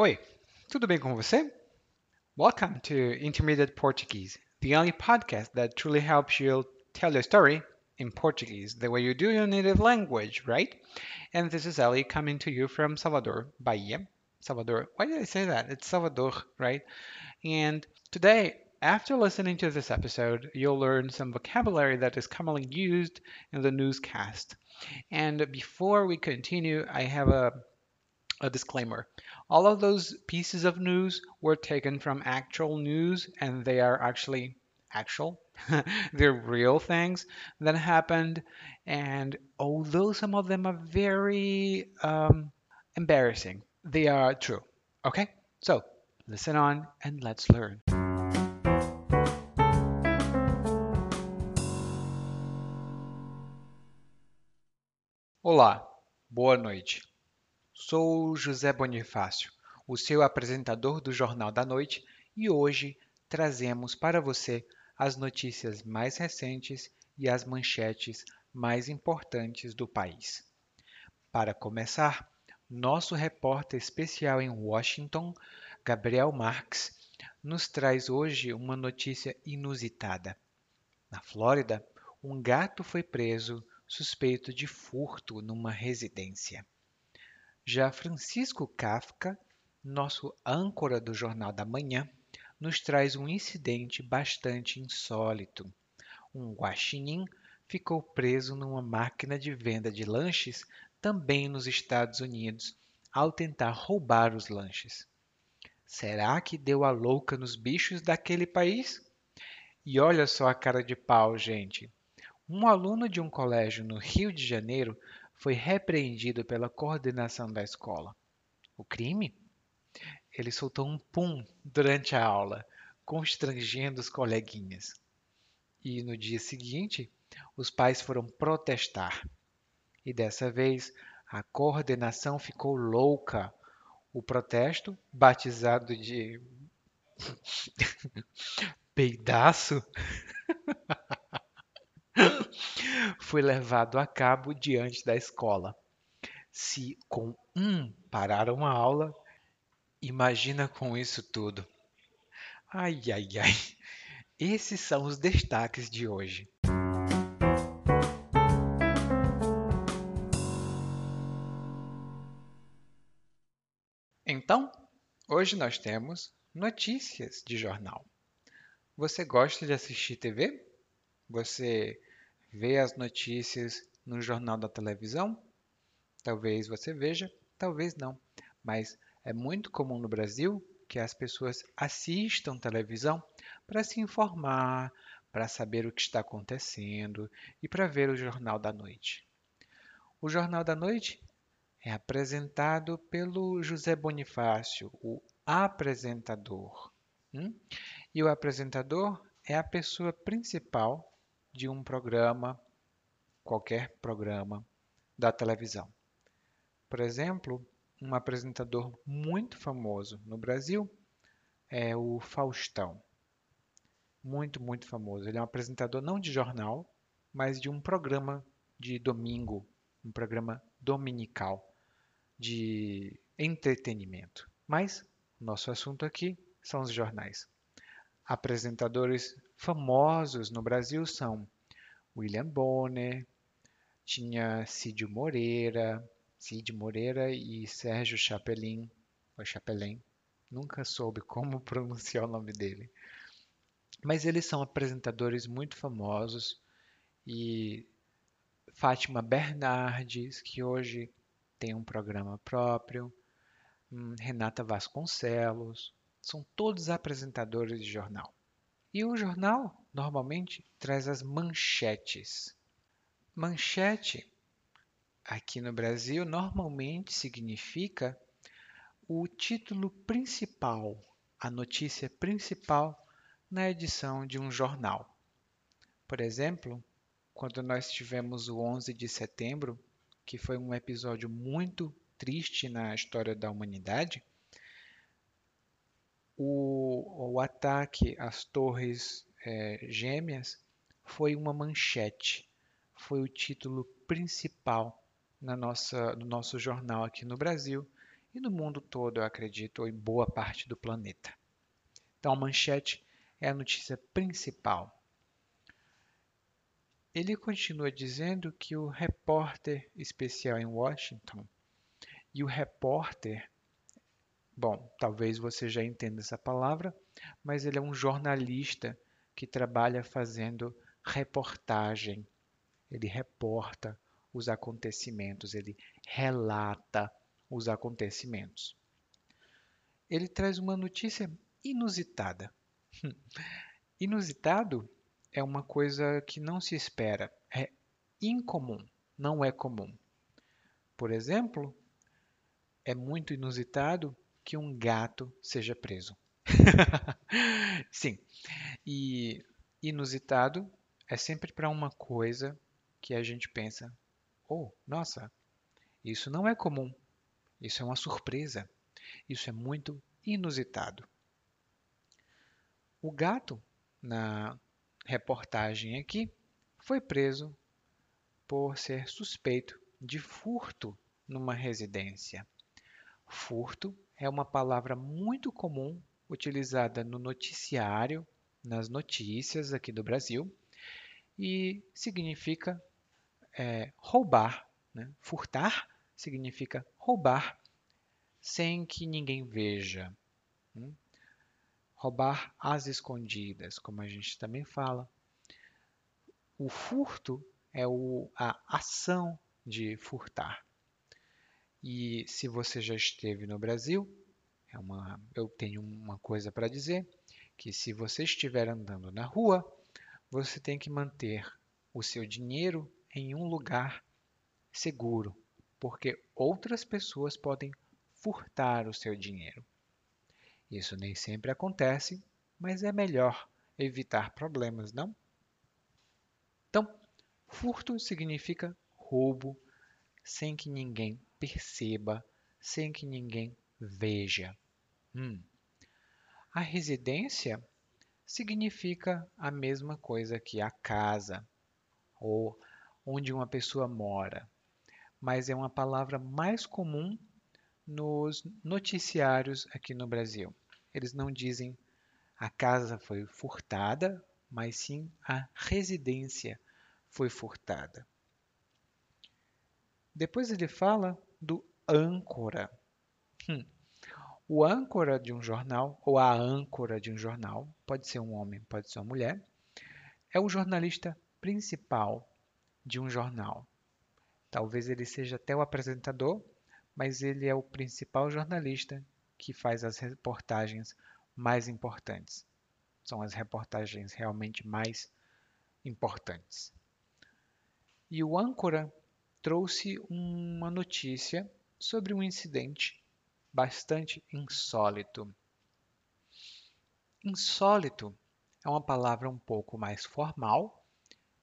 Oi, tudo bem com você? Welcome to Intermediate Portuguese, the only podcast that truly helps you tell your story in Portuguese the way you do your native language, right? And this is Ellie coming to you from Salvador, Bahia. Salvador, why did I say that? It's Salvador, right? And today, after listening to this episode, you'll learn some vocabulary that is commonly used in the newscast. And before we continue, I have a, a disclaimer. All of those pieces of news were taken from actual news and they are actually actual. They're real things that happened. And although some of them are very um, embarrassing, they are true. Okay? So listen on and let's learn. Olá, boa noite. Sou José Bonifácio, o seu apresentador do Jornal da Noite, e hoje trazemos para você as notícias mais recentes e as manchetes mais importantes do país. Para começar, nosso repórter especial em Washington, Gabriel Marques, nos traz hoje uma notícia inusitada. Na Flórida, um gato foi preso suspeito de furto numa residência. Já Francisco Kafka, nosso âncora do Jornal da Manhã, nos traz um incidente bastante insólito. Um guaxinim ficou preso numa máquina de venda de lanches também nos Estados Unidos ao tentar roubar os lanches. Será que deu a louca nos bichos daquele país? E olha só a cara de pau, gente. Um aluno de um colégio no Rio de Janeiro foi repreendido pela coordenação da escola. O crime? Ele soltou um pum durante a aula, constrangendo os coleguinhas. E no dia seguinte, os pais foram protestar. E dessa vez, a coordenação ficou louca. O protesto, batizado de peidaço, foi levado a cabo diante da escola. Se com um pararam a aula, imagina com isso tudo. Ai, ai, ai. Esses são os destaques de hoje. Então, hoje nós temos notícias de jornal. Você gosta de assistir TV? Você vê as notícias no jornal da televisão? Talvez você veja, talvez não. Mas é muito comum no Brasil que as pessoas assistam televisão para se informar, para saber o que está acontecendo e para ver o Jornal da Noite. O Jornal da Noite é apresentado pelo José Bonifácio, o apresentador. Hum? E o apresentador é a pessoa principal de um programa, qualquer programa da televisão. Por exemplo, um apresentador muito famoso no Brasil é o Faustão. Muito, muito famoso. Ele é um apresentador não de jornal, mas de um programa de domingo, um programa dominical de entretenimento. Mas nosso assunto aqui são os jornais. Apresentadores famosos no Brasil são William Bonner, tinha Cid Moreira, Cid Moreira e Sérgio Chapelin, ou Chapelin, nunca soube como pronunciar o nome dele. Mas eles são apresentadores muito famosos e Fátima Bernardes, que hoje tem um programa próprio, hum, Renata Vasconcelos, são todos apresentadores de jornal. E o jornal normalmente traz as manchetes. Manchete aqui no Brasil normalmente significa o título principal, a notícia principal na edição de um jornal. Por exemplo, quando nós tivemos o 11 de setembro, que foi um episódio muito triste na história da humanidade, o, o ataque às torres é, gêmeas foi uma manchete, foi o título principal na nossa, no nosso jornal aqui no Brasil e no mundo todo, eu acredito, ou em boa parte do planeta. Então, a manchete é a notícia principal. Ele continua dizendo que o repórter especial em Washington e o repórter, bom, talvez você já entenda essa palavra, mas ele é um jornalista que trabalha fazendo reportagem. Ele reporta os acontecimentos, ele relata os acontecimentos. Ele traz uma notícia inusitada. Inusitado é uma coisa que não se espera, é incomum, não é comum. Por exemplo, é muito inusitado que um gato seja preso. Sim, e inusitado é sempre para uma coisa que a gente pensa: oh, nossa, isso não é comum, isso é uma surpresa, isso é muito inusitado. O gato, na reportagem aqui, foi preso por ser suspeito de furto numa residência. Furto é uma palavra muito comum utilizada no noticiário, nas notícias aqui do Brasil, e significa é, roubar. Né? Furtar significa roubar sem que ninguém veja. Hum? roubar às escondidas, como a gente também fala. O furto é o, a ação de furtar. E se você já esteve no Brasil, é uma, eu tenho uma coisa para dizer, que se você estiver andando na rua, você tem que manter o seu dinheiro em um lugar seguro, porque outras pessoas podem furtar o seu dinheiro. Isso nem sempre acontece, mas é melhor evitar problemas, não? Então, furto significa roubo sem que ninguém perceba, sem que ninguém veja. Hum. A residência significa a mesma coisa que a casa ou onde uma pessoa mora, mas é uma palavra mais comum nos noticiários aqui no Brasil. Eles não dizem a casa foi furtada, mas sim a residência foi furtada. Depois ele fala do âncora. Hum. O âncora de um jornal, ou a âncora de um jornal, pode ser um homem, pode ser uma mulher, é o jornalista principal de um jornal. Talvez ele seja até o apresentador, mas ele é o principal jornalista que faz as reportagens mais importantes. São as reportagens realmente mais importantes. E o âncora trouxe uma notícia sobre um incidente bastante insólito. Insólito é uma palavra um pouco mais formal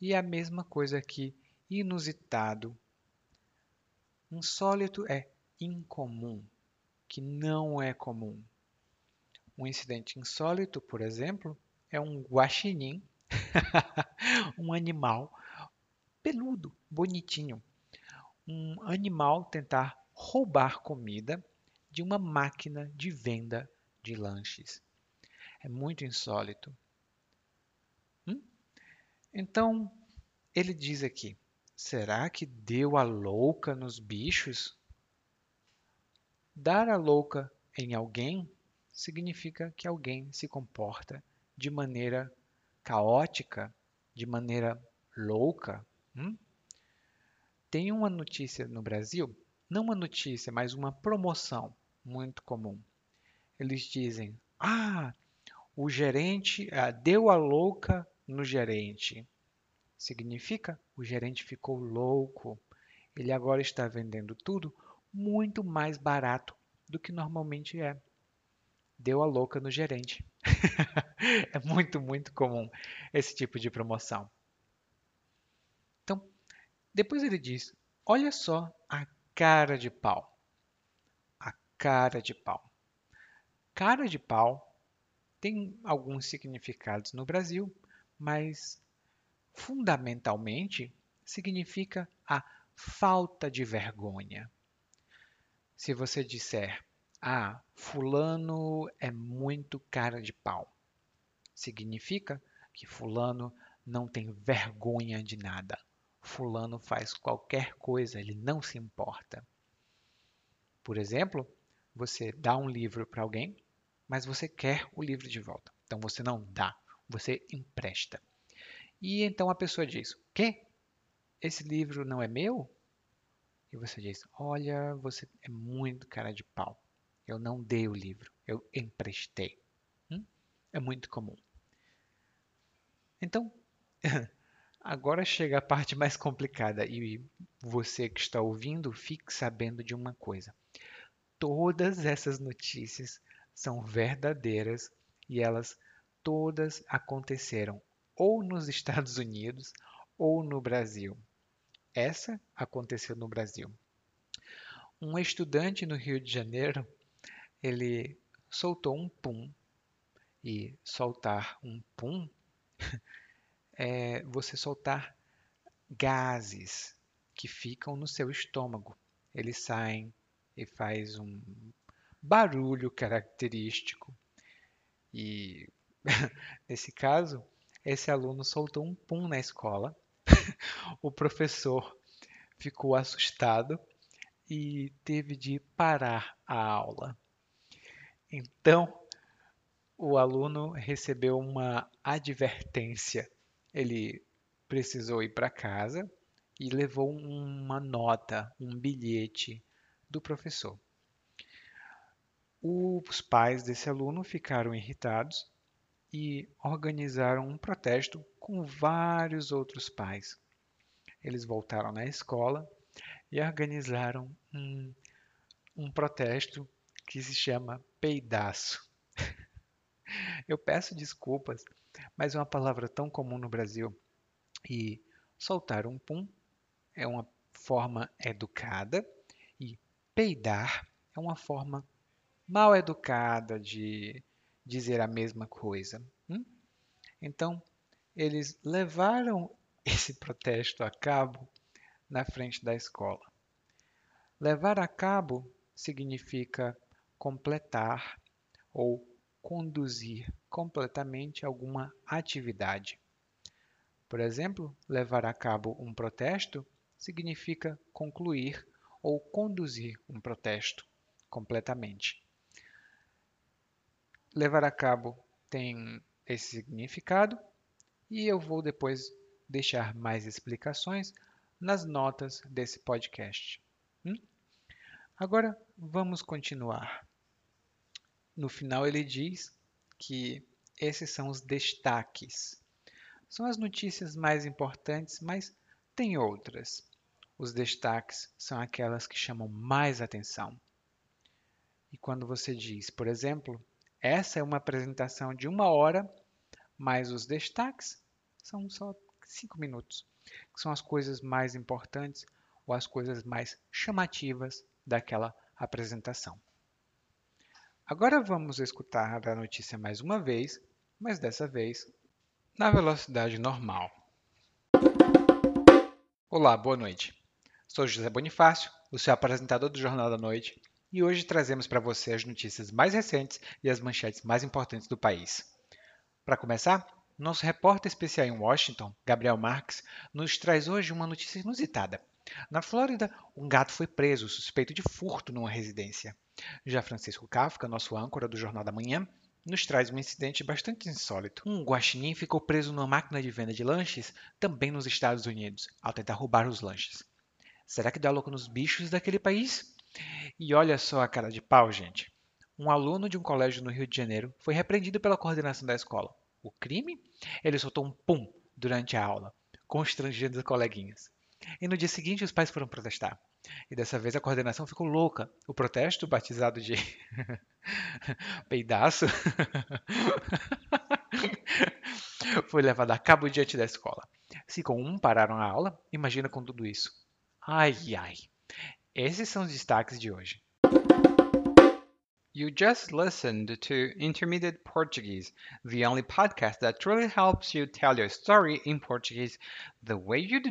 e é a mesma coisa que inusitado. Insólito é incomum, que não é comum. Um incidente insólito, por exemplo, é um guaxinim, um animal peludo, bonitinho. Um animal tentar roubar comida de uma máquina de venda de lanches. É muito insólito. Hum? Então, ele diz aqui: será que deu a louca nos bichos? Dar a louca em alguém significa que alguém se comporta de maneira caótica, de maneira louca. Hum? Tem uma notícia no Brasil, não uma notícia, mas uma promoção muito comum. Eles dizem: Ah, o gerente ah, deu a louca no gerente. Significa o gerente ficou louco. Ele agora está vendendo tudo muito mais barato do que normalmente é. Deu a louca no gerente. é muito, muito comum esse tipo de promoção. Depois ele diz: Olha só a cara de pau. A cara de pau. Cara de pau tem alguns significados no Brasil, mas fundamentalmente significa a falta de vergonha Se você disser, ah, Fulano é muito cara de pau, significa que Fulano não tem vergonha de nada. Fulano faz qualquer coisa, ele não se importa. Por exemplo, você dá um livro para alguém, mas você quer o livro de volta. Então você não dá, você empresta. E então a pessoa diz: "Que? Esse livro não é meu?" E você diz: "Olha, você é muito cara de pau. Eu não dei o livro, eu emprestei." Hum? É muito comum. Então, agora chega a parte mais complicada e você que está ouvindo, fique sabendo de uma coisa. Todas essas notícias são verdadeiras e elas todas aconteceram ou nos Estados Unidos ou no Brasil. Essa aconteceu no Brasil. Um estudante no Rio de Janeiro, ele soltou um pum. E soltar um pum é você soltar gases que ficam no seu estômago. Eles saem e faz um barulho característico. E nesse caso, esse aluno soltou um pum na escola. o professor ficou assustado e teve de parar a aula. Então, o aluno recebeu uma advertência. Ele precisou ir para casa e levou uma nota, um bilhete do professor. Os pais desse aluno ficaram irritados e organizaram um protesto com vários outros pais. Eles voltaram na escola e organizaram um, um protesto que se chama peidaço. Eu peço desculpas, mas é uma palavra tão comum no Brasil. E soltar um pum é uma forma educada e peidar é uma forma mal educada de dizer a mesma coisa. Hum? Então, eles levaram esse protesto a cabo na frente da escola. Levar a cabo significa completar ou conduzir completamente alguma atividade. Por exemplo, levar a cabo um protesto significa concluir ou conduzir um protesto completamente levar a cabo tem esse significado e eu vou depois deixar mais explicações nas notas desse podcast. Hum? Agora vamos continuar. No final ele diz que esses são os destaques. São as notícias mais importantes, mas tem outras. Os destaques são aquelas que chamam mais atenção. E quando você diz, por exemplo, essa é uma apresentação de uma hora, mas os destaques são só cinco minutos, que são as coisas mais importantes ou as coisas mais chamativas daquela apresentação. Agora vamos escutar a notícia mais uma vez, mas dessa vez na velocidade normal. Olá, boa noite. Sou José Bonifácio, o seu apresentador do Jornal da Noite, e hoje trazemos para você as notícias mais recentes e as manchetes mais importantes do país. Para começar, nosso repórter especial em Washington, Gabriel Marques, nos traz hoje uma notícia inusitada. Na Flórida, um gato foi preso suspeito de furto numa residência. Já Francisco Kafka, nosso âncora do Jornal da Manhã, nos traz um incidente bastante insólito. Um guaxinim ficou preso numa máquina de venda de lanches, também nos Estados Unidos, ao tentar roubar os lanches. Será que dá louco nos bichos daquele país? E olha só a cara de pau, gente. Um aluno de um colégio no Rio de Janeiro foi repreendido pela coordenação da escola. O crime? Ele soltou um pum durante a aula, constrangendo os coleguinhas. E no dia seguinte os pais foram protestar. E dessa vez a coordenação ficou louca. O protesto, batizado de peidaço, foi levado a cabo diante da escola. Se com um pararam a aula, imagina com tudo isso. Ai, ai. Esses são os destaques de hoje. You just listened to Intermediate Portuguese, the only podcast that truly helps you tell your story in Portuguese the way you do